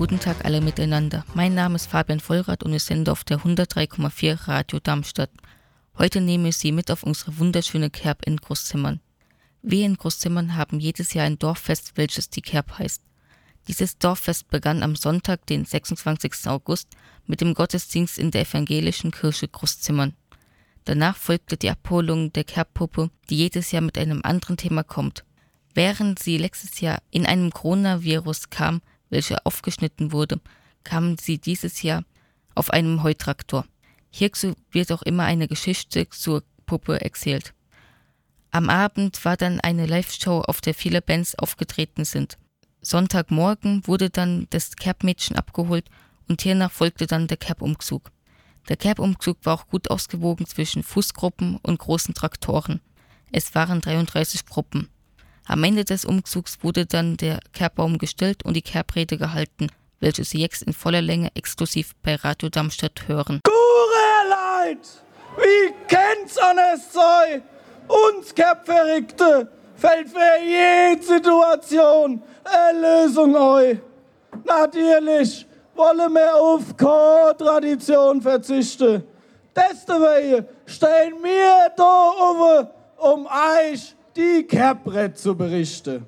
Guten Tag alle miteinander. Mein Name ist Fabian Vollrath und ich sende auf der 103,4 Radio Darmstadt. Heute nehme ich Sie mit auf unsere wunderschöne Kerb in Großzimmern. Wir in Großzimmern haben jedes Jahr ein Dorffest, welches die Kerb heißt. Dieses Dorffest begann am Sonntag, den 26. August, mit dem Gottesdienst in der evangelischen Kirche Großzimmern. Danach folgte die Abholung der Kerbpuppe, die jedes Jahr mit einem anderen Thema kommt. Während sie letztes Jahr in einem Coronavirus kam, welcher aufgeschnitten wurde, kamen sie dieses Jahr auf einem Heutraktor. Hierzu wird auch immer eine Geschichte zur Puppe erzählt. Am Abend war dann eine Live-Show, auf der viele Bands aufgetreten sind. Sonntagmorgen wurde dann das Kerbmädchen abgeholt und hiernach folgte dann der Kerbumzug. Der Kerbumzug war auch gut ausgewogen zwischen Fußgruppen und großen Traktoren. Es waren 33 Gruppen. Am Ende des Umzugs wurde dann der Kerbbaum gestellt und die Kerbrede gehalten, welche Sie jetzt in voller Länge exklusiv bei Radio Darmstadt hören. Gure Leid, wie kennt's an es sei? Uns Kerbverrückte fällt für jede Situation eine Lösung ein. Natürlich wollen wir auf keine Tradition verzichten. Deswegen stehen wir da oben, um euch die Kerbret zu berichten.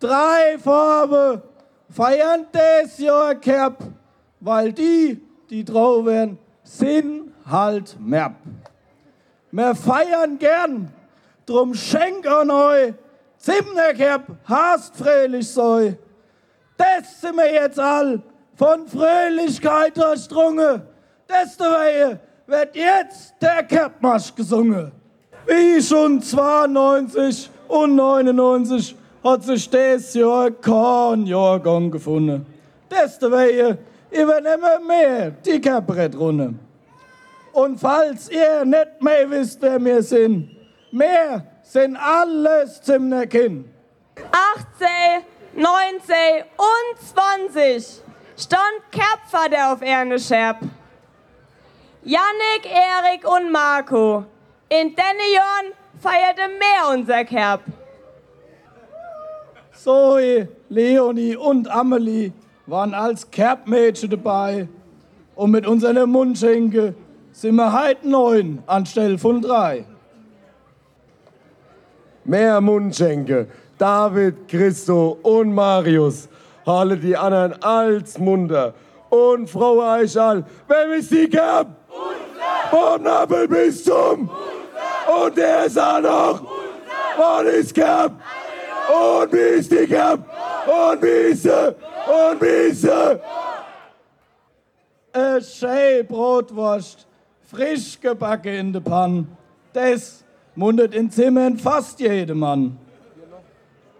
Drei Farben feiern das Jahr Kerb, weil die, die drauf werden, sind halt Merb. Wir feiern gern, drum schenk an euch Zimmerkerb hast fröhlich sei. Das sind wir jetzt all von Fröhlichkeit durchdrungen. Deswegen wird jetzt der Kerbmarsch gesungen. Wie schon 92 und 99 hat sich das Jahr kein Jahrgang gefunden. Deswegen übernehmen wir die Kerbrettrunde. Und falls ihr nicht mehr wisst, wer wir sind, wir sind alles Zimmer Kind. 18, 19 und 20 stand Kerbvater auf Erne Scherb. Jannik, Erik und Marco. In den Jahren feierte mehr unser Kerb. Zoe, Leonie und Amelie waren als Kerbmädchen dabei. Und mit unseren Mundschenke sind wir heute neun anstelle von drei. Mehr Mundschenke. David, Christo und Marius. Alle die anderen als munter. Und Frau Eichal, wer ist die Kerb? Von Nabel bis zum. Und der ist auch noch. Was ist Kerb? Und wie ist die Kerb? Und wie ist sie? Und wie ist sie? Eine schöne Brotwurst, frisch gebacken in der Pann. Das mundet in Zimmern fast jedermann.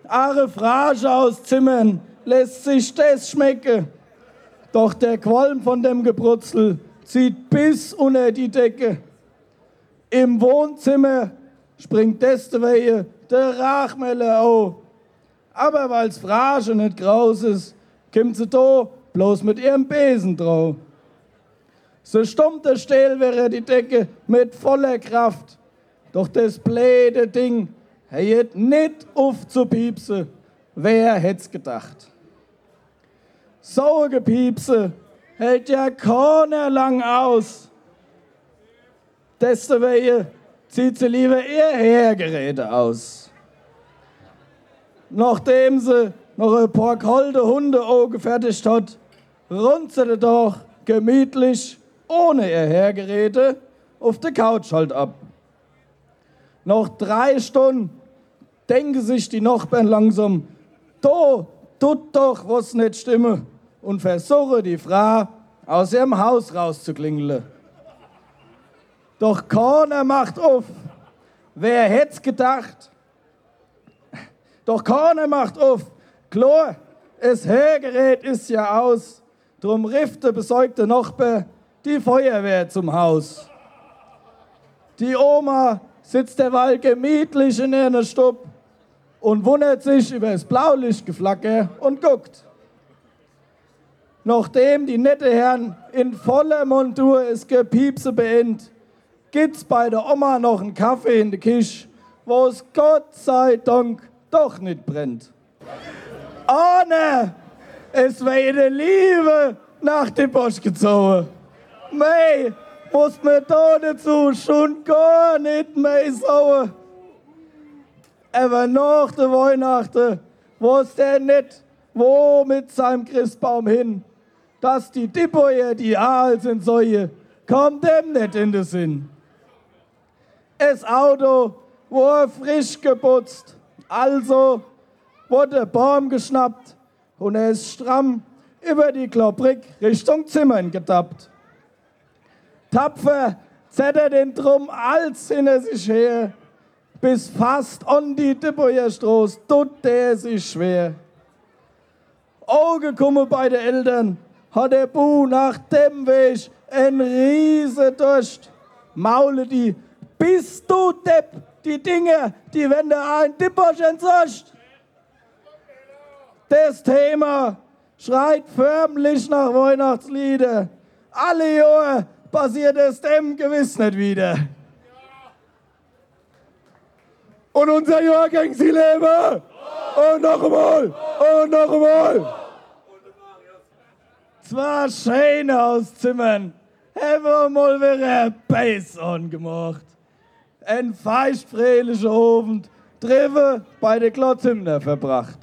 Are Frage aus Zimmern lässt sich das schmecken. Doch der Qualm von dem Gebrutzel zieht bis unter die Decke. Im Wohnzimmer springt deswegen der Rachmeller auf. Aber weil's Frage nicht groß ist, kommt sie da bloß mit ihrem Besen drauf. So stummt der Stehl wäre die Decke mit voller Kraft. Doch das bläde Ding hat nicht aufzupiepsen. Wer hätt's gedacht? So gepiepse hält ja keiner lang aus. Deswegen zieht sie lieber ihr Heergeräte aus. Nachdem sie noch ein paar kalte Hunde gefertigt hat, runzelte doch gemütlich ohne ihr Heergeräte auf der Couch halt ab. Nach drei Stunden denken sich die Nachbarn langsam, da tut doch was nicht stimme und versuche die Frau aus ihrem Haus rauszuklingeln. Doch keiner macht auf. Wer hätt's gedacht? Doch keiner macht auf. Klar, das Hörgerät ist ja aus. Drum rief der besorgte Nachbar die Feuerwehr zum Haus. Die Oma sitzt derweil gemütlich in ihrem Stub und wundert sich über das Blaulichtgeflacker und guckt. Nachdem die nette Herren in voller Montur es Gepiepse beendet, gibt's bei der Oma noch einen Kaffee in der Kisch, wo es Gott sei Dank doch nicht brennt. Anne, es wäre Liebe nach dem Bosch gezogen. Mei, muss mir da dazu schon gar nicht mehr sauer. Aber nach der Weihnachten weiß der nicht, wo mit seinem Christbaum hin. Dass die Dippoje die Aal sind solche, kommt dem nicht in den Sinn. Das Auto wurde frisch geputzt, also wurde der Baum geschnappt und er ist stramm über die Kloprik Richtung Zimmern getappt. Tapfer zettert den Drum als hinter sich her, bis fast an die Dippojerstraße tut der sich schwer. Auge komme bei den Eltern, hat der Bu nach dem Weg ein riese Durst. Maule die, bist du Depp, die Dinge, die wenn du ein Dipperchen sagst. Das Thema schreit förmlich nach Weihnachtslieder. Alle Jahre passiert es dem gewiss nicht wieder. Und unser Jahrgang, sie leben! Und noch einmal! Und noch einmal! Zwei schöne Hauszimmern haben wir mal wieder Bass angemacht. Ein feuchtfröhlicher Abend Treffe bei den Klotzhymner verbracht.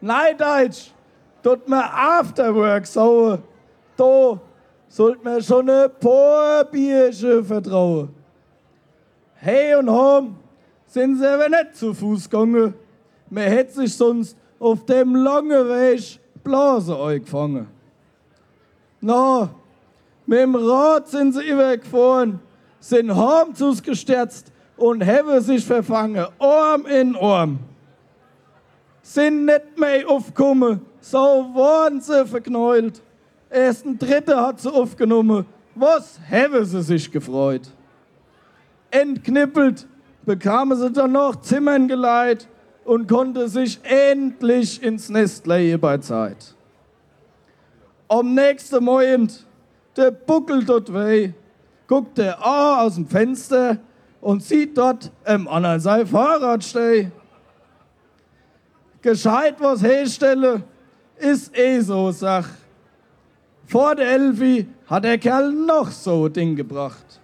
Nein, Deutsch, tut mir Afterwork so. Da sollt mir schon ein paar Bierchen vertrauen. Hey und hom sind sie aber nicht zu Fuß gegangen. Man hätte sich sonst auf dem langen Weg Blase eingefangen. Na, mit dem Rad sind sie übergefahren, sind heim gestürzt und haben sich verfangen, Arm in Arm. Sind nicht mehr aufgekommen, so waren sie verknäult. Erst ein Dritter hat sie aufgenommen. Was haben sie sich gefreut? Entknippelt bekamen sie dann noch Zimmern geleiht und konnte sich endlich ins Nest legen bei Zeit. Am nächsten Morgen, der Buckel dort weh, guckt der A aus dem Fenster und sieht dort im anderen sein Fahrrad stehen. Gescheit was herstelle, ist eh so Sach. Vor der Elfi hat der Kerl noch so Ding gebracht.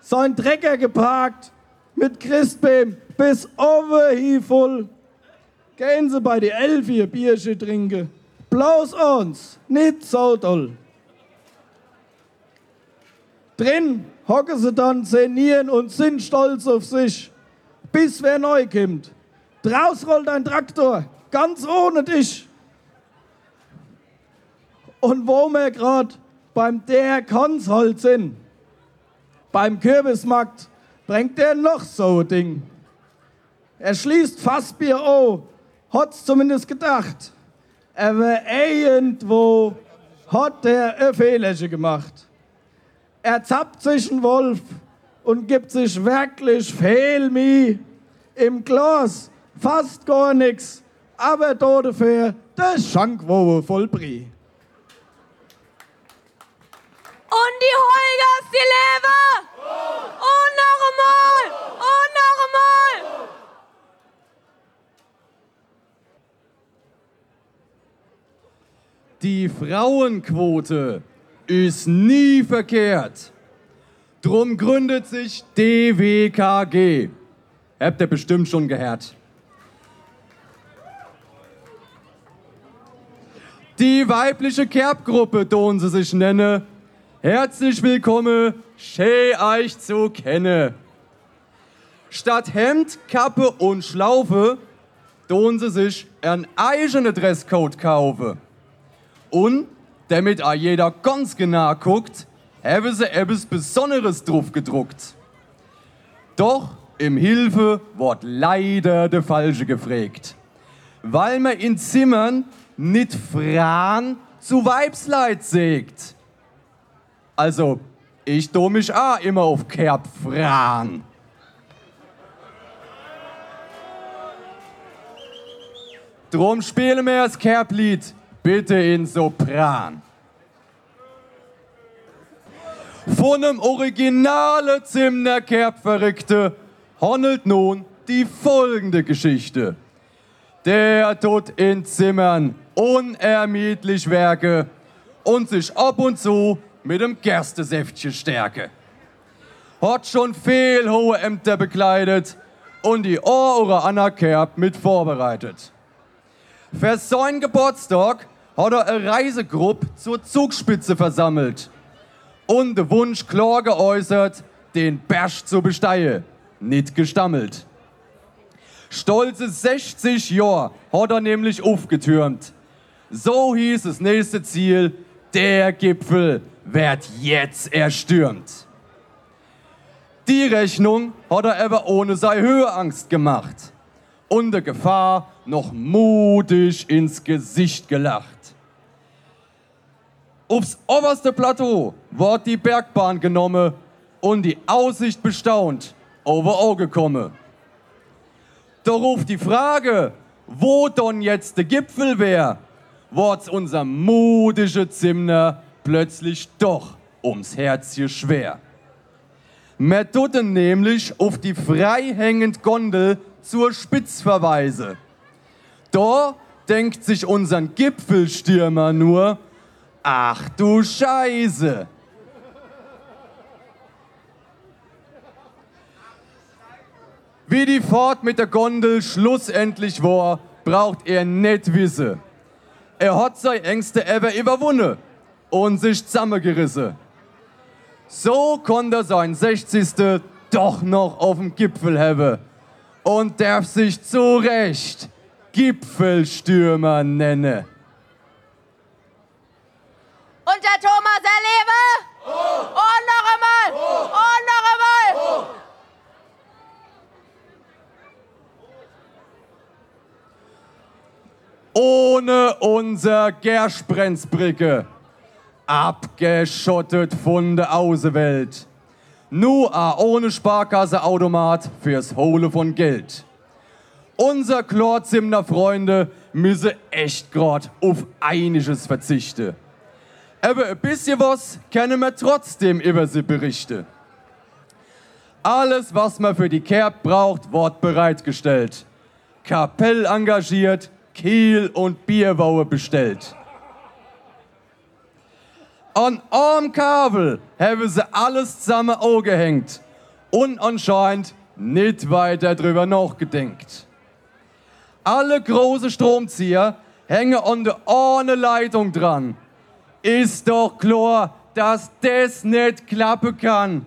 Sein Trecker geparkt, mit Christbaum bis over hier voll. Gehen Sie bei der Elfi ein Bierchen trinken. Bloß uns, nicht so toll. Drin hocken sie dann, senieren und sind stolz auf sich, bis wer neu kommt. Draus rollt ein Traktor, ganz ohne dich. Und wo wir gerade beim der Konsolt sind, beim Kürbismarkt, bringt er noch so Ding. Er schließt Fassbier an, hat's zumindest gedacht. Aber irgendwo hat er ein Fehlerchen gemacht. Er zappt sich einen Wolf und gibt sich wirklich viel Mühe. Im Glas fast gar nichts, aber dafür der Schankwohe voll Brie. Und die Holgers, die leben! Und noch einmal! Und noch einmal! Die Frauenquote ist nie verkehrt. Drum gründet sich DWKG. Habt ihr bestimmt schon gehört. Die weibliche Kerbgruppe, don sie sich nenne. Herzlich willkommen, schön euch zu kennen. Statt Hemd, Kappe und Schlaufe, don sie sich einen eigenen Dresscode kaufen. Und damit auch jeder ganz genau guckt, haben sie etwas Besonderes drauf gedruckt. Doch im Hilfe wird leider der Falsche gefragt. Weil man in Zimmern nicht Fran zu Weibsleit sägt. Also, ich do mich auch immer auf Kerb Fran. Drum spielen wir das Kerblied bitte in Sopran. Von einem originalen Zimner Kerbverrückte handelt nun die folgende Geschichte. Der tut in Zimmern unermüdlich werke und sich ab und zu mit dem Gerstesäftchen stärke. Hat schon viel hohe Ämter bekleidet und die Ohr oder Anna Kerb mit vorbereitet. Für seinen Geburtstag hat er eine Reisegruppe zur Zugspitze versammelt und den Wunsch klar geäußert, den Berg zu besteigen, nicht gestammelt. Stolze 60 Jahre hat er nämlich aufgetürmt. So hieß das nächste Ziel, der Gipfel wird jetzt erstürmt. Die Rechnung hat er aber ohne seine Höheangst gemacht und der Gefahr noch mutig ins Gesicht gelacht. Aufs oberste Plateau wird die Bergbahn genommen und die Aussicht bestaunt over Auge komme. Da ruft die Frage, wo denn jetzt der Gipfel wär, wird's unser mutige Zimner plötzlich doch ums Herz hier schwer. Wir tuten nämlich auf die freihängend Gondel zur Spitz verweise. Da denkt sich unseren Gipfelstürmer nur, ach du Scheiße. Wie die Fahrt mit der Gondel schlussendlich war, braucht er nicht wissen. Er hat seine Ängste ever überwunden und sich zusammengerissen. So konnte er sein 60. doch noch auf dem Gipfel haben und darf sich zu Recht Gipfelstürmer nennen. Und der Thomas erlebe. Oh. Und noch einmal. Oh. Und noch einmal. Oh. Ohne unser Gersprenzbrücke, abgeschottet von der Außenwelt. Nur a ohne Sparkasseautomat fürs Hole von Geld. Unser Klorzimner Freunde müsse echt grad auf einiges verzichten. Aber ein bisschen was können wir trotzdem über sie berichten. Alles, was man für die Kerb braucht, wird bereitgestellt. Kapell engagiert, Kiel und Bierbaue bestellt. An einem Kabel haben sie alles zusammen angehängt und anscheinend nicht weiter drüber nachgedenkt. Alle große Stromzieher hängen an der eine Leitung dran. Ist doch klar, dass das nicht klappen kann.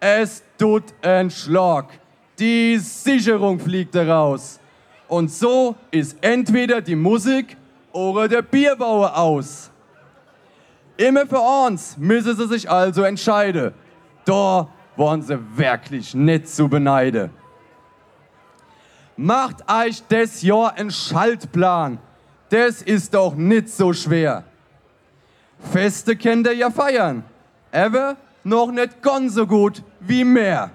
Es tut ein Schlag. Die Sicherung fliegt raus. Und so ist entweder die Musik oder der Bierbauer aus. Immer für uns müssen sie sich also entscheiden. Da waren sie wirklich nicht zu beneiden. Macht euch das Jahr einen Schaltplan. Das ist doch nicht so schwer. Feste könnt ihr ja feiern, aber noch nicht ganz so gut wie mehr.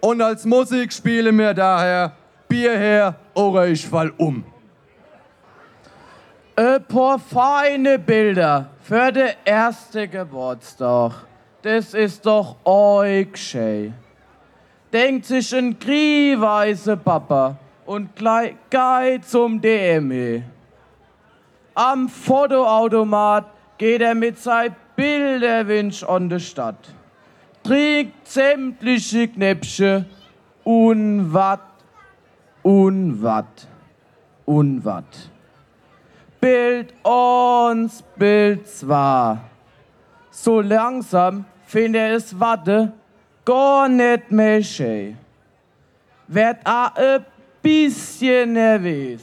Und als Musik spielen wir daher Bier her oder ich fall um. Ein paar feine Bilder für den ersten Geburtstag. Das ist doch euch schön. Denkt sich ein grieweiße Papa und gleich geht zum DME. Am Fotoautomat geht er mit seinem Bilderwunsch an die Stadt. Trinkt sämtliche Knäpsche und wat, und wat, und wat. Bild uns, Bild zwar. So langsam finde es Watte gar nicht mehr schön. Werd a ein bisschen nervös.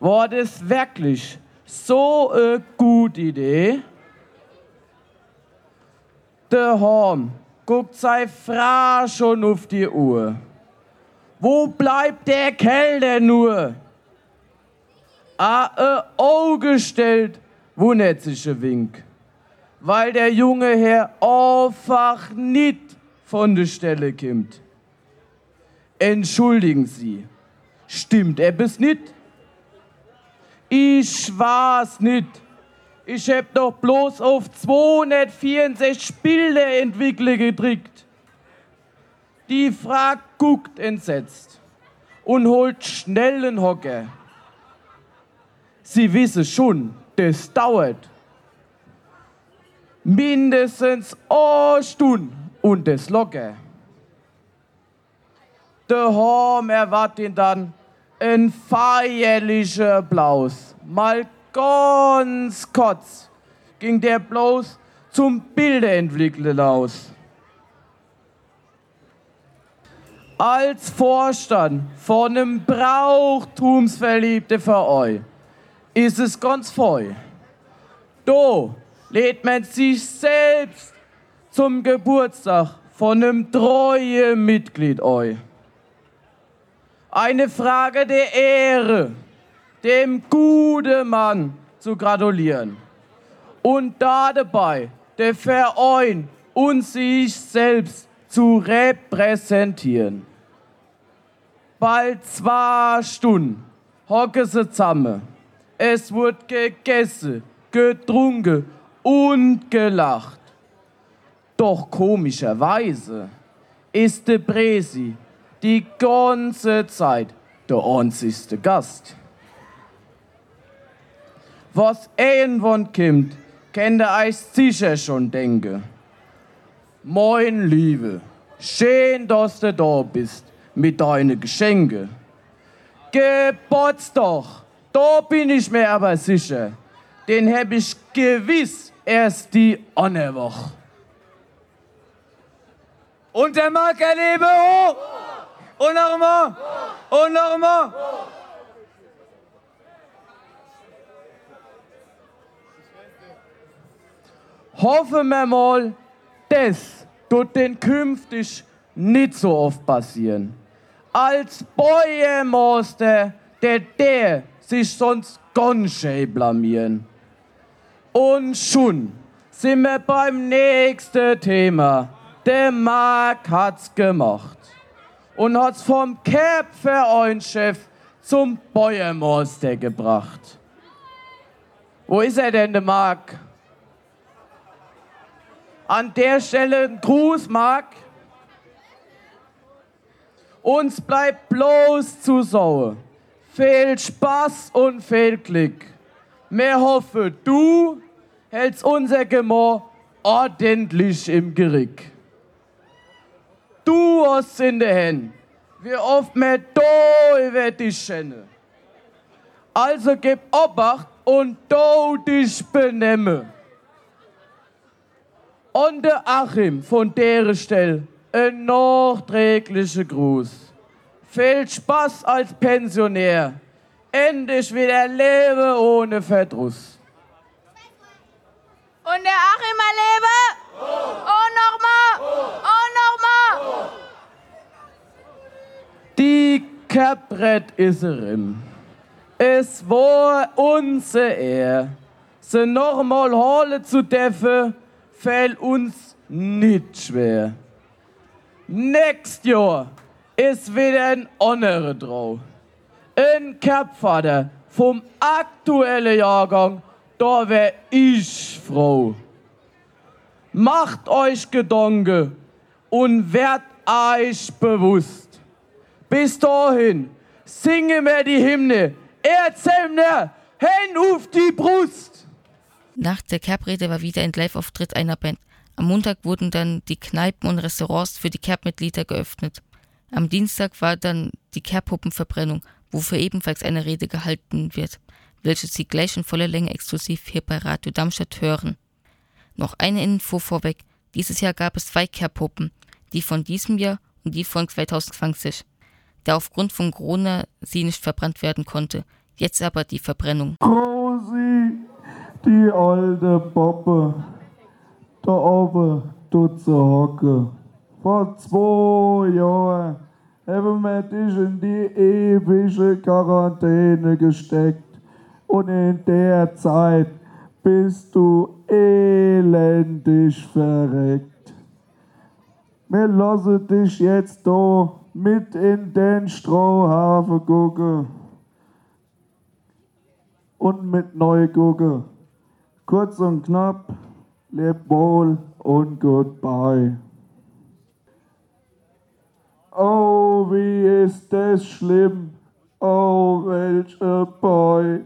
War das wirklich so eine gute Idee? Der Horn guckt sei Fra schon auf die Uhr. Wo bleibt der Kerl denn nur? A e Auge stellt, wundert sich ein Wink, weil der junge Herr einfach nicht von der Stelle kommt. Entschuldigen Sie, stimmt er bis nicht? Ich weiß nicht. Ich hab doch bloß auf 264 Bilder entwickelt gedrückt. Die Frau guckt entsetzt und holt schnell einen Hocker. Sie wissen schon, das dauert. Mindestens eine Stunde und das locker. Der Horm erwartet ihn dann ein feierlicher Applaus. Mal ganz kurz ging der bloß zum Bilderentwickler aus. Als Vorstand von einem brauchtumsverliebten Verein ist es ganz voll. Da lädt man sich selbst zum Geburtstag von einem treuen Mitglied ein. Eine Frage der Ehre, dem guten Mann zu gratulieren. Und da dabei der Verein und sich selbst zu repräsentieren. Bald zwei Stunden hocken sie zusammen. Es wird gegessen, getrunken und gelacht. Doch komischerweise ist der Bresi die ganze Zeit der einzigste Gast. Was irgendwann kommt, könnt ihr euch sicher schon denken. Moin, Liebe, schön, dass du da bist mit deinen Geschenken. Geburtstag, da bin ich mir aber sicher. Den hab ich gewiss erst die andere Woche. Und der mag erlebe hoch! Und noch mal! Und noch mal! Hoffen wir mal, das tut den künftig nicht so oft passieren. Als Bäuermeister, der der sich sonst ganz schön blamieren. Und schon sind wir beim nächsten Thema. Der Marc hat's gemacht und hat's vom Cap-Verein-Chef zum Bäuermeister gebracht. Wo ist er denn, der Marc? An der Stelle ein Gruß, Marc. Uns bleibt bloß zu sauer. Viel Spaß und viel Glück. Mehr hoffe, du hältst unser Gemor ordentlich im Gerick. Du hast in der Hand, wie oft mehr da über dich schenne. Also gib Obacht und do dich benemme. Und der Achim von der Stelle ein nachträglicher Gruß. Viel Spaß als Pensionär. Endlich wieder lebe ohne Verdruss. Und der Achim erlebe. Und nochmal. Und nochmal. Die Kabrett ist erin. Es war unser Ehr. Se nochmal holen zu dürfen, fällt uns nicht schwer. Nächstes Jahr ist wieder ein anderer Drau. Ein Kapvater vom aktuellen Jahrgang, da wär ich froh. Macht euch Gedanken und werdet euch bewusst. Bis dahin singen wir die Hymne. Erzähl mir, Hände auf die Brust. Nach der Kerbrede war wieder ein Live-Auftritt einer Band. Am Montag wurden dann die Kneipen und Restaurants für die Kerb-Mitglieder geöffnet. Am Dienstag war dann die Kerbpuppenverbrennung, wofür ebenfalls eine Rede gehalten wird, welche Sie gleich in voller Länge exklusiv hier bei Radio Darmstadt hören. Noch eine Info vorweg. Dieses Jahr gab es zwei Kerbpuppen, die von diesem Jahr und die von 2020, da aufgrund von Corona sie nicht verbrannt werden konnte. Jetzt aber die Verbrennung. Rosi, die alte Poppe, da oben dort zu hocken. Vor zwei Jahren haben wir dich in die ewige Quarantäne gesteckt. Und in der Zeit bist du elendig verreckt. Wir lassen dich jetzt da mit in den Strohhafen gucken. Und mit neu gucken. Kurz und knapp, leb wohl und goodbye. Oh, wie ist das schlimm. Oh, welcher Boy.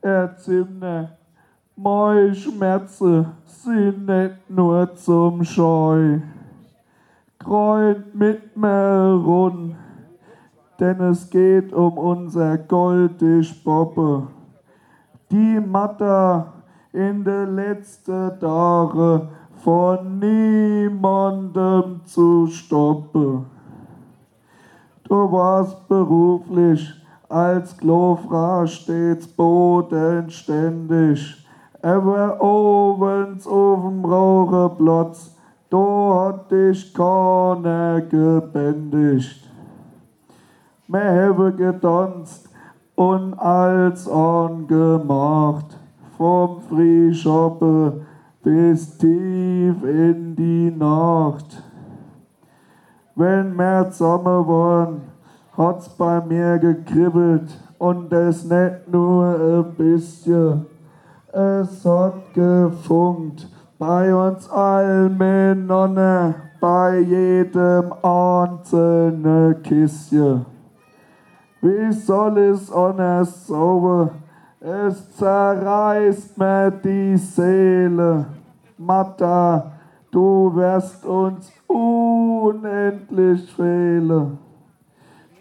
Er Zimmer. Meine Schmerzen sind nicht nur zum Scheu. Kreut mit mir rund, denn es geht um unser goldisch Boppe. Die Matter in de letzten Tagen von niemandem zu stoppen. Du warst beruflich als Klofra stets bodenständig. War obens auf'm Raucherplatz, da hat dich keiner gebändigt. Wir haben getanzt und als angemacht, vom Frühschoppen bis tief in die Nacht. Wenn wir zusammen waren, hat's bei mir gekribbelt und es nicht nur ein bisschen. Es hat gefunkt bei uns allen miteinander, bei jedem einzelnen Kisschen. Wie soll es anders sauber? Es zerreißt mir die Seele. Matta, du wirst uns unendlich fehlen.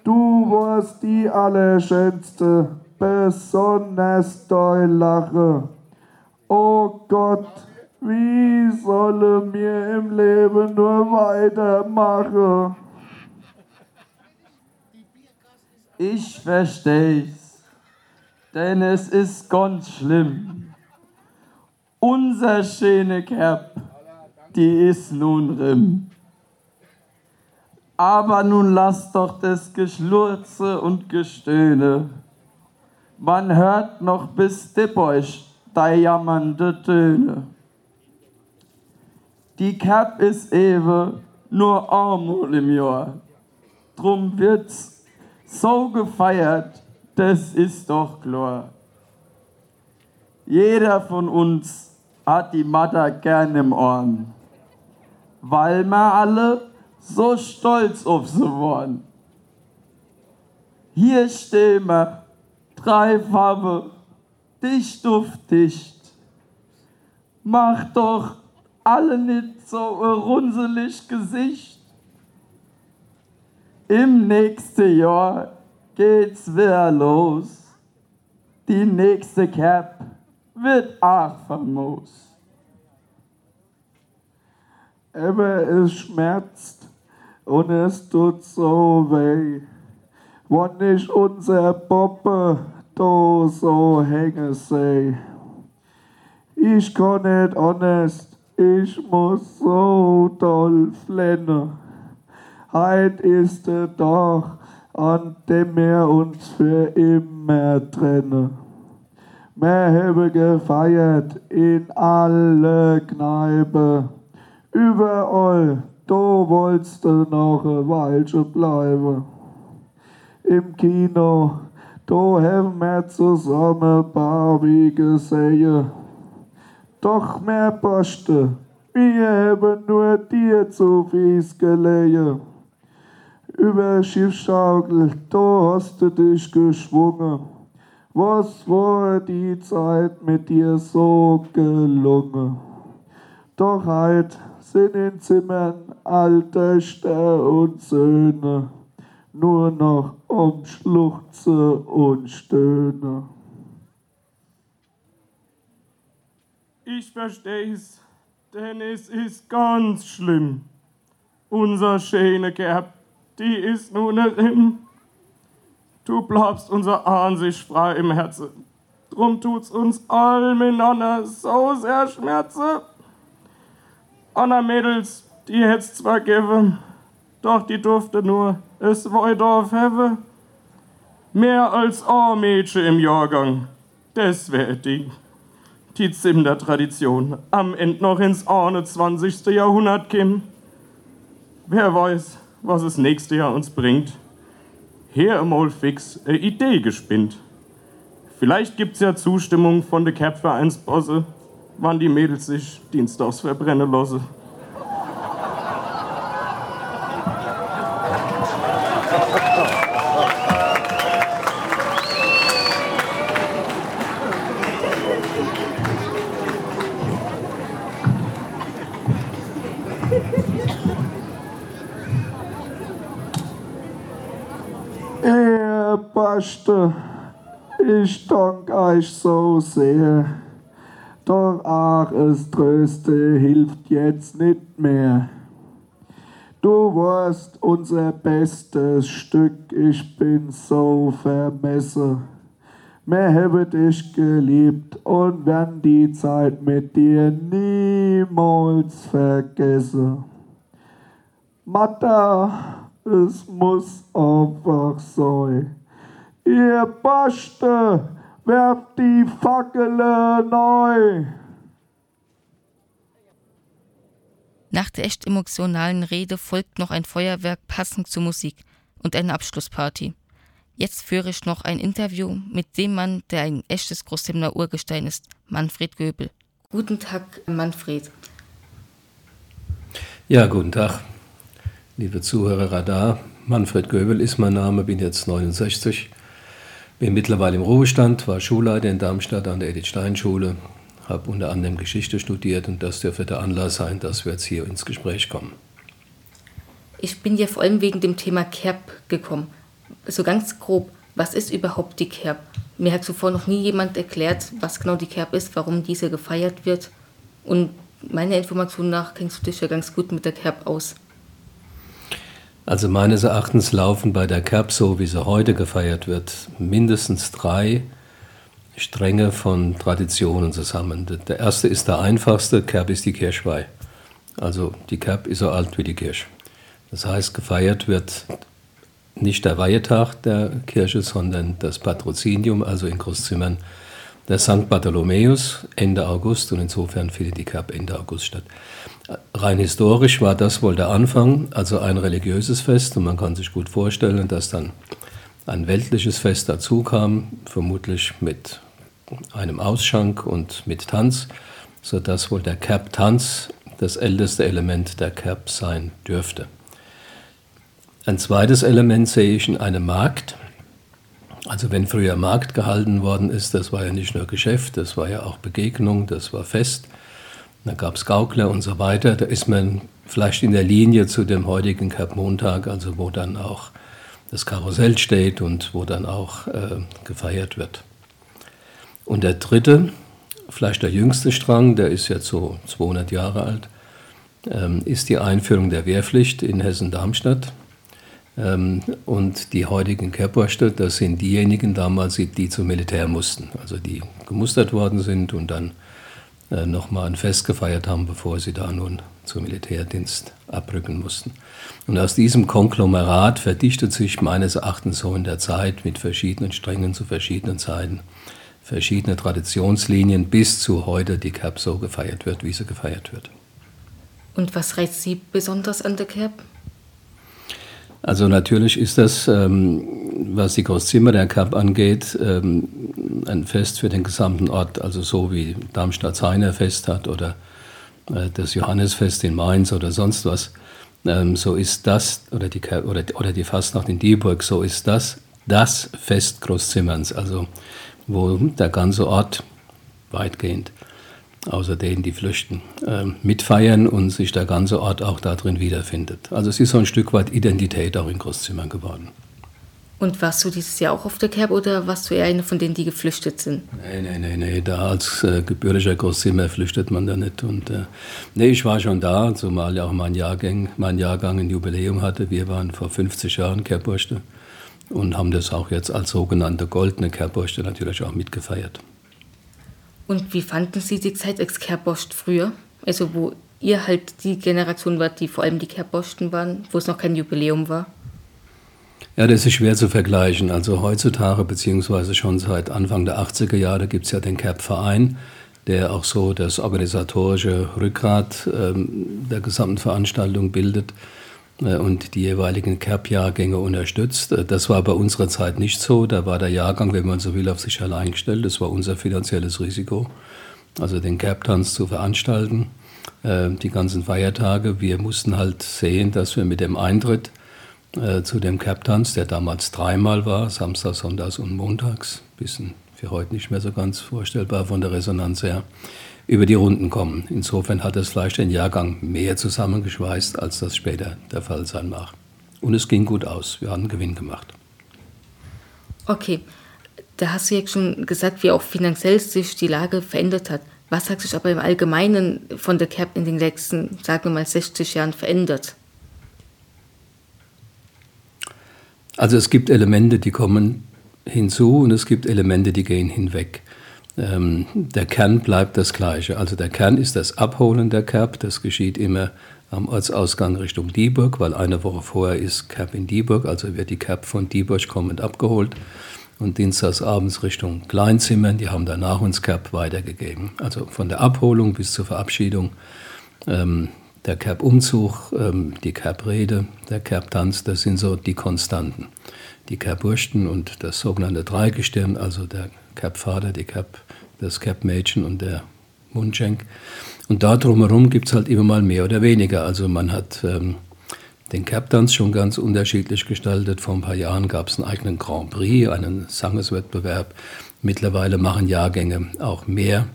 Du warst die Allerschönste, besonders dein Lache. Oh Gott, wie solle mir im Leben nur weitermachen? Ich versteh's, denn es ist ganz schlimm. Unser schöne Kerb, die ist nun rim. Aber nun lass doch das Geschlurze und Gestöhne. Man hört noch bis Dipposch dei jammernde Töne. Die Kerb ist ewe nur einmal im Jahr. Drum wird's so gefeiert, das ist doch klar. Jeder von uns hat die Mutter gern im Ohren, weil wir alle so stolz auf sie waren. Hier stehen wir, drei Farbe, dicht auf dicht. Mach doch alle nicht so ein runzelig Gesicht. Im nächsten Jahr geht's wieder los. Die nächste Cap wird auch famos. Aber es schmerzt und es tut so weh, wenn ich unser Poppe da so hängen seh. Ich kann nicht anders, ich muss so doll flennen. Heut ist der Tag, an dem wir uns für immer trennen. Wir haben gefeiert in alle Kneipen. Überall, da wolltest du noch ein Weilchen bleiben. Im Kino, da haben wir zusammen Barbie gesehen. Doch mehr Poste, wir haben nur dir zu fies gelegen. Über Schiffschaukel, da hast du dich geschwungen. Was war die Zeit mit dir so gelungen? Doch heut sind in Zimmern alte Töchter und Söhne nur noch um Schluchze und Stöhne. Ich versteh's, denn es ist ganz schlimm. Unser schöne Gerb, die ist nun erin. Du bleibst unser Ansicht frei im Herzen. Drum tut's uns all miteinander so sehr schmerze. Anna Mädels, die hätt's zwar gegeben, doch die durfte nur es Weidorf haben. Mehr als ein Mädchen im Jahrgang, das wäre Ding. Die Zimmer Tradition am Ende noch ins 21. Jahrhundert kim. Wer weiß, was es nächste Jahr uns bringt. Hier einmal fix eine Idee gespinnt. Vielleicht gibt's ja Zustimmung von der Cap-Vereinsbosse, wann die Mädels sich dienstags verbrennen lassen. Herr Pastor, ich danke euch so sehr. Es Tröste hilft jetzt nicht mehr. Du warst unser bestes Stück, ich bin so vermessen. Wir haben dich geliebt und werden die Zeit mit dir niemals vergessen. Matta, es muss einfach sein. Ihr Baste, werft die Fackele neu. Nach der echt emotionalen Rede folgt noch ein Feuerwerk passend zur Musik und eine Abschlussparty. Jetzt führe ich noch ein Interview mit dem Mann, der ein echtes Großtemner Urgestein ist, Manfred Göbel. Guten Tag, Manfred. Ja, guten Tag, liebe Zuhörer Radar. Manfred Göbel ist mein Name, bin jetzt 69, bin mittlerweile im Ruhestand, war Schulleiter in Darmstadt an der Edith-Stein-Schule, habe unter anderem Geschichte studiert und das dürfte der Anlass sein, dass wir jetzt hier ins Gespräch kommen. Ich bin ja vor allem wegen dem Thema Kerb gekommen. So ganz grob, was ist überhaupt die Kerb? Mir hat zuvor noch nie jemand erklärt, was genau die Kerb ist, warum diese gefeiert wird. Und meiner Information nach kennst du dich ja ganz gut mit der Kerb aus. Also meines Erachtens laufen bei der Kerb, so wie sie heute gefeiert wird, mindestens drei Stränge von Traditionen zusammen. Der erste ist der einfachste, Kerb ist die Kirchweih. Also die Kerb ist so alt wie die Kirche. Das heißt, gefeiert wird nicht der Weihetag der Kirche, sondern das Patrozinium, also in Großzimmern der St. Bartholomäus Ende August und insofern findet die Kerb Ende August statt. Rein historisch war das wohl der Anfang, also ein religiöses Fest und man kann sich gut vorstellen, dass dann ein weltliches Fest dazu kam, vermutlich mit einem Ausschank und mit Tanz, sodass wohl der Kerb-Tanz das älteste Element der Kerb sein dürfte. Ein zweites Element sehe ich in einem Markt. Also wenn früher Markt gehalten worden ist, das war ja nicht nur Geschäft, das war ja auch Begegnung, das war Fest. Da gab es Gaukler und so weiter. Da ist man vielleicht in der Linie zu dem heutigen Kerbmontag, also wo dann auch das Karussell steht und wo dann auch äh, gefeiert wird. Und der dritte, vielleicht der jüngste Strang, der ist jetzt so 200 Jahre alt, ähm, ist die Einführung der Wehrpflicht in Hessen-Darmstadt. Ähm, und die heutigen Kerbwurste, das sind diejenigen damals, die zum Militär mussten, also die gemustert worden sind und dann äh, nochmal ein Fest gefeiert haben, bevor sie da nun zum Militärdienst abrücken mussten. Und aus diesem Konglomerat verdichtet sich meines Erachtens so in der Zeit mit verschiedenen Strängen zu verschiedenen Zeiten verschiedene Traditionslinien bis zu heute die Kerb so gefeiert wird, wie sie gefeiert wird. Und was reizt Sie besonders an der Kerb? Also natürlich ist das, ähm, was die Großzimmer der Kerb angeht, ähm, ein Fest für den gesamten Ort, also so wie Darmstadt-Seiner Fest hat oder das Johannesfest in Mainz oder sonst was. Ähm, so ist das, oder die, oder, oder die Fastnacht in Dieburg, so ist das das Fest Großzimmerns, also wo der ganze Ort weitgehend außer denen, die flüchten, äh, mitfeiern und sich der ganze Ort auch darin wiederfindet. Also es ist so ein Stück weit Identität auch in Großzimmern geworden. Und warst du dieses Jahr auch auf der Kerb oder warst du eher eine von denen, die geflüchtet sind? Nein, nein, nein, nee. da als äh, gebürtiger Großzimmer flüchtet man da nicht. Und äh, nee, ich war schon da, zumal ja auch mein Jahrgang, mein Jahrgang ein Jubiläum hatte. Wir waren vor 50 Jahren Kerbwurste und haben das auch jetzt als sogenannte goldene Kerbwurste natürlich auch mitgefeiert. Und wie fanden Sie die Zeit als Kerbwurst früher? Also wo ihr halt die Generation wart, die vor allem die Kerbbosten waren, wo es noch kein Jubiläum war? Ja, das ist schwer zu vergleichen. Also heutzutage, beziehungsweise schon seit Anfang der 80er Jahre, gibt es ja den Kerb-Verein, der auch so das organisatorische Rückgrat ähm, der gesamten Veranstaltung bildet äh, und die jeweiligen Kerb-Jahrgänge unterstützt. Äh, das war bei unserer Zeit nicht so. Da war der Jahrgang, wenn man so will, auf sich allein gestellt. Das war unser finanzielles Risiko, also den Kerb-Tanz zu veranstalten, äh, die ganzen Feiertage. Wir mussten halt sehen, dass wir mit dem Eintritt äh, zu dem Cap-Tanz, der damals dreimal war, Samstag, Sonntags und Montags, bisschen für heute nicht mehr so ganz vorstellbar von der Resonanz her, über die Runden kommen. Insofern hat es vielleicht den Jahrgang mehr zusammengeschweißt, als das später der Fall sein mag. Und es ging gut aus. Wir haben Gewinn gemacht. Okay, da hast du jetzt schon gesagt, wie auch finanziell sich die Lage verändert hat. Was hat sich aber im Allgemeinen von der CAP in den letzten, sagen wir mal, 60 Jahren verändert? Also es gibt Elemente, die kommen hinzu und es gibt Elemente, die gehen hinweg. Ähm, der Kern bleibt das gleiche. Also der Kern ist das Abholen der Kerb. Das geschieht immer am Ortsausgang Richtung Dieburg, weil eine Woche vorher ist Kerb in Dieburg, also wird die Kerb von Dieburg kommend abgeholt und dienstags abends Richtung Kleinzimmern. Die haben danach uns Kerb weitergegeben. Also von der Abholung bis zur Verabschiedung ähm, der Kerb-Umzug, ähm, die Kerb-Rede, der Kerb-Tanz, das sind so die Konstanten. Die Kerb-Bursten und das sogenannte Dreigestirn, also der Kerb-Vater, die Kerb, das Kerb-Mädchen und der Mundschenk. Und da drumherum gibt es halt immer mal mehr oder weniger. Also man hat ähm, den Kerb-Tanz schon ganz unterschiedlich gestaltet. Vor ein paar Jahren gab es einen eigenen Grand Prix, einen Sangeswettbewerb. Mittlerweile machen Jahrgänge auch mehr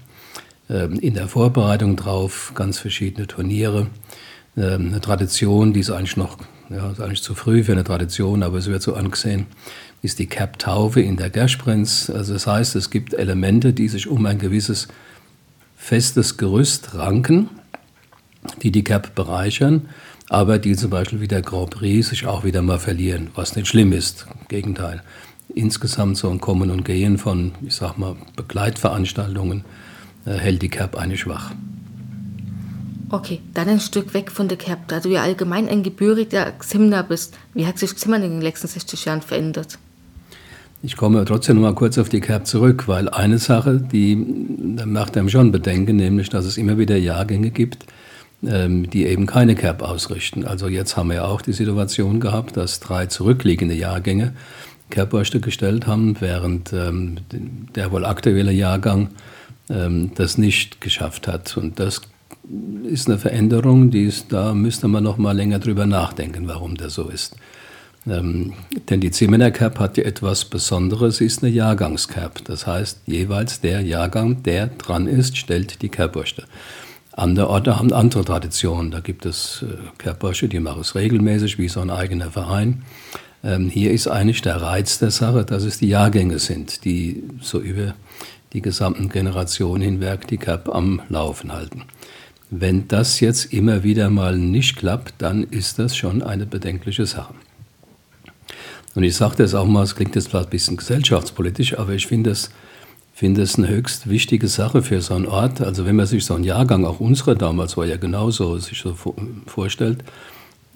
in der Vorbereitung drauf, ganz verschiedene Turniere. Ähm, eine Tradition, die ist eigentlich noch, ja, ist eigentlich zu früh für eine Tradition, aber es wird so angesehen, ist die Cap-Taufe in der Gersprenz. Also das heißt, es gibt Elemente, die sich um ein gewisses festes Gerüst ranken, die die Cap bereichern, aber die zum Beispiel wie der Grand Prix sich auch wieder mal verlieren, was nicht schlimm ist, im Gegenteil. Insgesamt so ein Kommen und Gehen von, ich sag mal, Begleitveranstaltungen, hält die Kerb eine schwach. Okay, dann ein Stück weg von der Kerb. Da du ja allgemein ein gebürtiger Ximner bist, wie hat sich Zimmern in den letzten 60 Jahren verändert? Ich komme trotzdem noch mal kurz auf die Kerb zurück, weil eine Sache, die macht einem schon bedenken, nämlich, dass es immer wieder Jahrgänge gibt, ähm, die eben keine Kerb ausrichten. Also jetzt haben wir ja auch die Situation gehabt, dass drei zurückliegende Jahrgänge Kerbwürste gestellt haben, während ähm, der wohl aktuelle Jahrgang das nicht geschafft hat. Und das ist eine Veränderung, die ist, da müsste man noch mal länger drüber nachdenken, warum das so ist. Ähm, denn die Zimmerner Cap hat ja etwas Besonderes, ist eine Jahrgangscap. Das heißt, jeweils der Jahrgang, der dran ist, stellt die Kerbwürste. Andere Orte haben andere Traditionen. Da gibt es äh, Kerbwürste, die machen es regelmäßig, wie so ein eigener Verein. Ähm, hier ist eigentlich der Reiz der Sache, dass es die Jahrgänge sind, die so über die gesamten Generationen hinweg die CAP am Laufen halten. Wenn das jetzt immer wieder mal nicht klappt, dann ist das schon eine bedenkliche Sache. Und ich sage das auch mal, es klingt jetzt vielleicht ein bisschen gesellschaftspolitisch, aber ich finde es finde eine höchst wichtige Sache für so einen Ort. Also wenn man sich so einen Jahrgang, auch unsere damals war ja genauso, sich so vorstellt,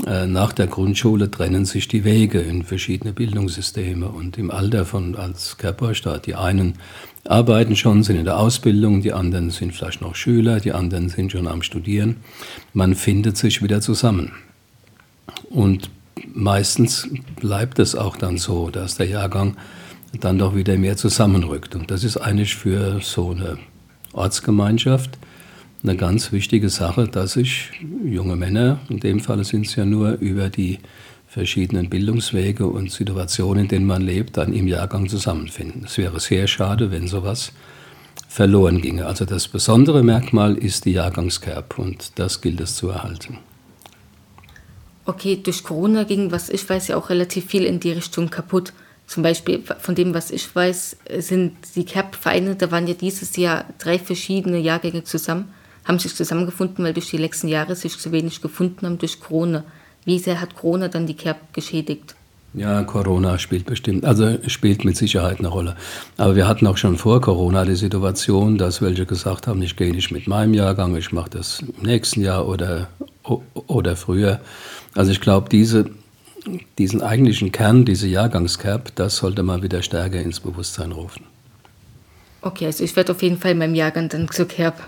äh, nach der Grundschule trennen sich die Wege in verschiedene Bildungssysteme und im Alter von als Körperstaat. Die einen arbeiten schon, sind in der Ausbildung, die anderen sind vielleicht noch Schüler, die anderen sind schon am Studieren. Man findet sich wieder zusammen. Und meistens bleibt es auch dann so, dass der Jahrgang dann doch wieder mehr zusammenrückt. Und das ist eigentlich für so eine Ortsgemeinschaft eine ganz wichtige Sache, dass sich junge Männer, in dem Fall sind es ja nur über die verschiedenen Bildungswege und Situationen, in denen man lebt, dann im Jahrgang zusammenfinden. Es wäre sehr schade, wenn sowas verloren ginge. Also das besondere Merkmal ist die Jahrgangskerb und das gilt es zu erhalten. Okay, durch Corona ging, was ich weiß, ja auch relativ viel in die Richtung kaputt. Zum Beispiel von dem, was ich weiß, sind die Kerb-Vereine, da waren ja dieses Jahr drei verschiedene Jahrgänge zusammen haben sich zusammengefunden, weil durch die letzten Jahre sich zu wenig gefunden haben durch Corona. Wie sehr hat Corona dann die Kerb geschädigt? Ja, Corona spielt bestimmt, also spielt mit Sicherheit eine Rolle. Aber wir hatten auch schon vor Corona die Situation, dass welche gesagt haben, ich gehe nicht mit meinem Jahrgang, ich mache das im nächsten Jahr oder, oder früher. Also ich glaube, diese, diesen eigentlichen Kern, diese Jahrgangscap, das sollte man wieder stärker ins Bewusstsein rufen. Okay, also ich werde auf jeden Fall in meinem Jahrgang dann zur Kerb.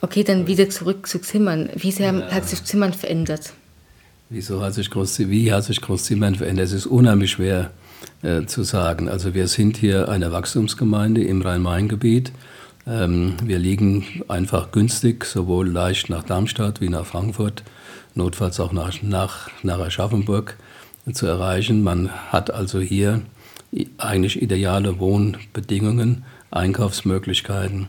Okay, dann wieder zurück zu Zimmern. Wie sehr ja. hat sich Zimmern verändert? Wieso hat sich Groß, wie hat sich Großzimmern verändert? Es ist unheimlich schwer äh, zu sagen. Also wir sind hier eine Wachstumsgemeinde im Rhein-Main-Gebiet. Ähm, wir liegen einfach günstig, sowohl leicht nach Darmstadt wie nach Frankfurt, notfalls auch nach, nach, nach Aschaffenburg zu erreichen. Man hat also hier eigentlich ideale Wohnbedingungen, Einkaufsmöglichkeiten.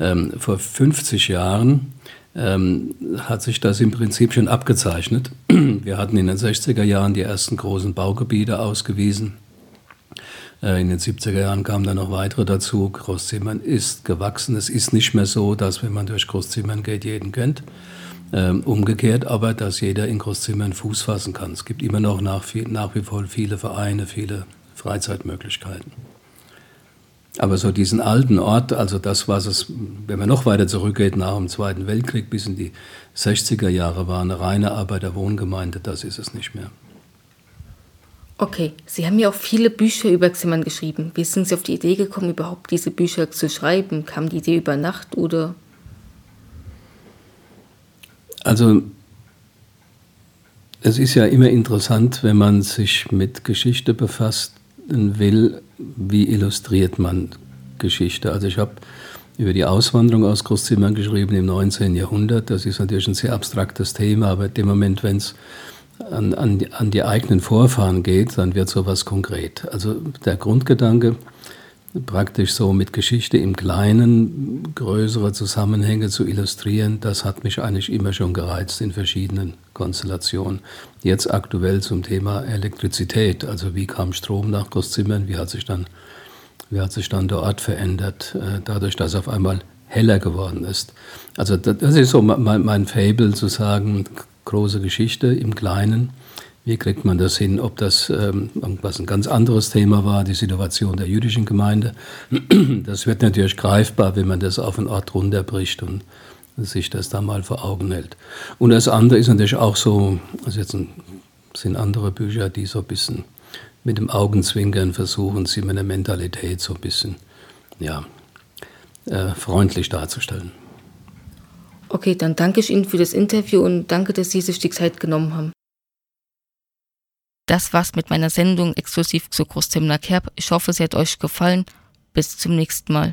Ähm, vor 50 Jahren ähm, hat sich das im Prinzip schon abgezeichnet. Wir hatten in den 60er Jahren die ersten großen Baugebiete ausgewiesen. Äh, in den 70er Jahren kamen dann noch weitere dazu. Großzimmern ist gewachsen. Es ist nicht mehr so, dass wenn man durch Großzimmern geht, jeden kennt. Ähm, umgekehrt aber, dass jeder in Großzimmern Fuß fassen kann. Es gibt immer noch nach, nach wie vor viele Vereine, viele Freizeitmöglichkeiten. Aber so diesen alten Ort, also das, was es, wenn man noch weiter zurückgeht, nach dem Zweiten Weltkrieg bis in die 60er Jahre war, eine reine Arbeiterwohngemeinde, das ist es nicht mehr. Okay, Sie haben ja auch viele Bücher über Zimmern geschrieben. Wie sind Sie auf die Idee gekommen, überhaupt diese Bücher zu schreiben? Kam die Idee über Nacht oder? Also es ist ja immer interessant, wenn man sich mit Geschichte befasst, will, wie illustriert man Geschichte. Also ich habe über die Auswanderung aus Großzimmern geschrieben im 19. Jahrhundert. Das ist natürlich ein sehr abstraktes Thema, aber in dem Moment, wenn es an, an, an, die eigenen Vorfahren geht, dann wird sowas konkret. Also der Grundgedanke praktisch so mit Geschichte im Kleinen größere Zusammenhänge zu illustrieren, das hat mich eigentlich immer schon gereizt in verschiedenen Konstellationen. Jetzt aktuell zum Thema Elektrizität, also wie kam Strom nach Großzimmern, wie hat sich dann, wie hat sich dann der Ort verändert, äh, dadurch, dass auf einmal heller geworden ist. Also das ist so mein, mein Fable zu sagen, große Geschichte im Kleinen wie kriegt man das hin? Ob das ähm, irgendwas ein ganz anderes Thema war, die Situation der jüdischen Gemeinde. Das wird natürlich greifbar, wenn man das auf einen Ort runterbricht und sich das da mal vor Augen hält. Und das andere ist natürlich auch so, also jetzt sind andere Bücher, die so ein bisschen mit dem Augenzwinkern versuchen, sie mit der Mentalität so ein bisschen ja, äh, freundlich darzustellen. Okay, dann danke ich Ihnen für das Interview und danke, dass Sie sich die Zeit genommen haben. Das war's mit meiner Sendung exklusiv zu Großzimmer Kerb. Ich hoffe, sie hat euch gefallen. Bis zum nächsten Mal.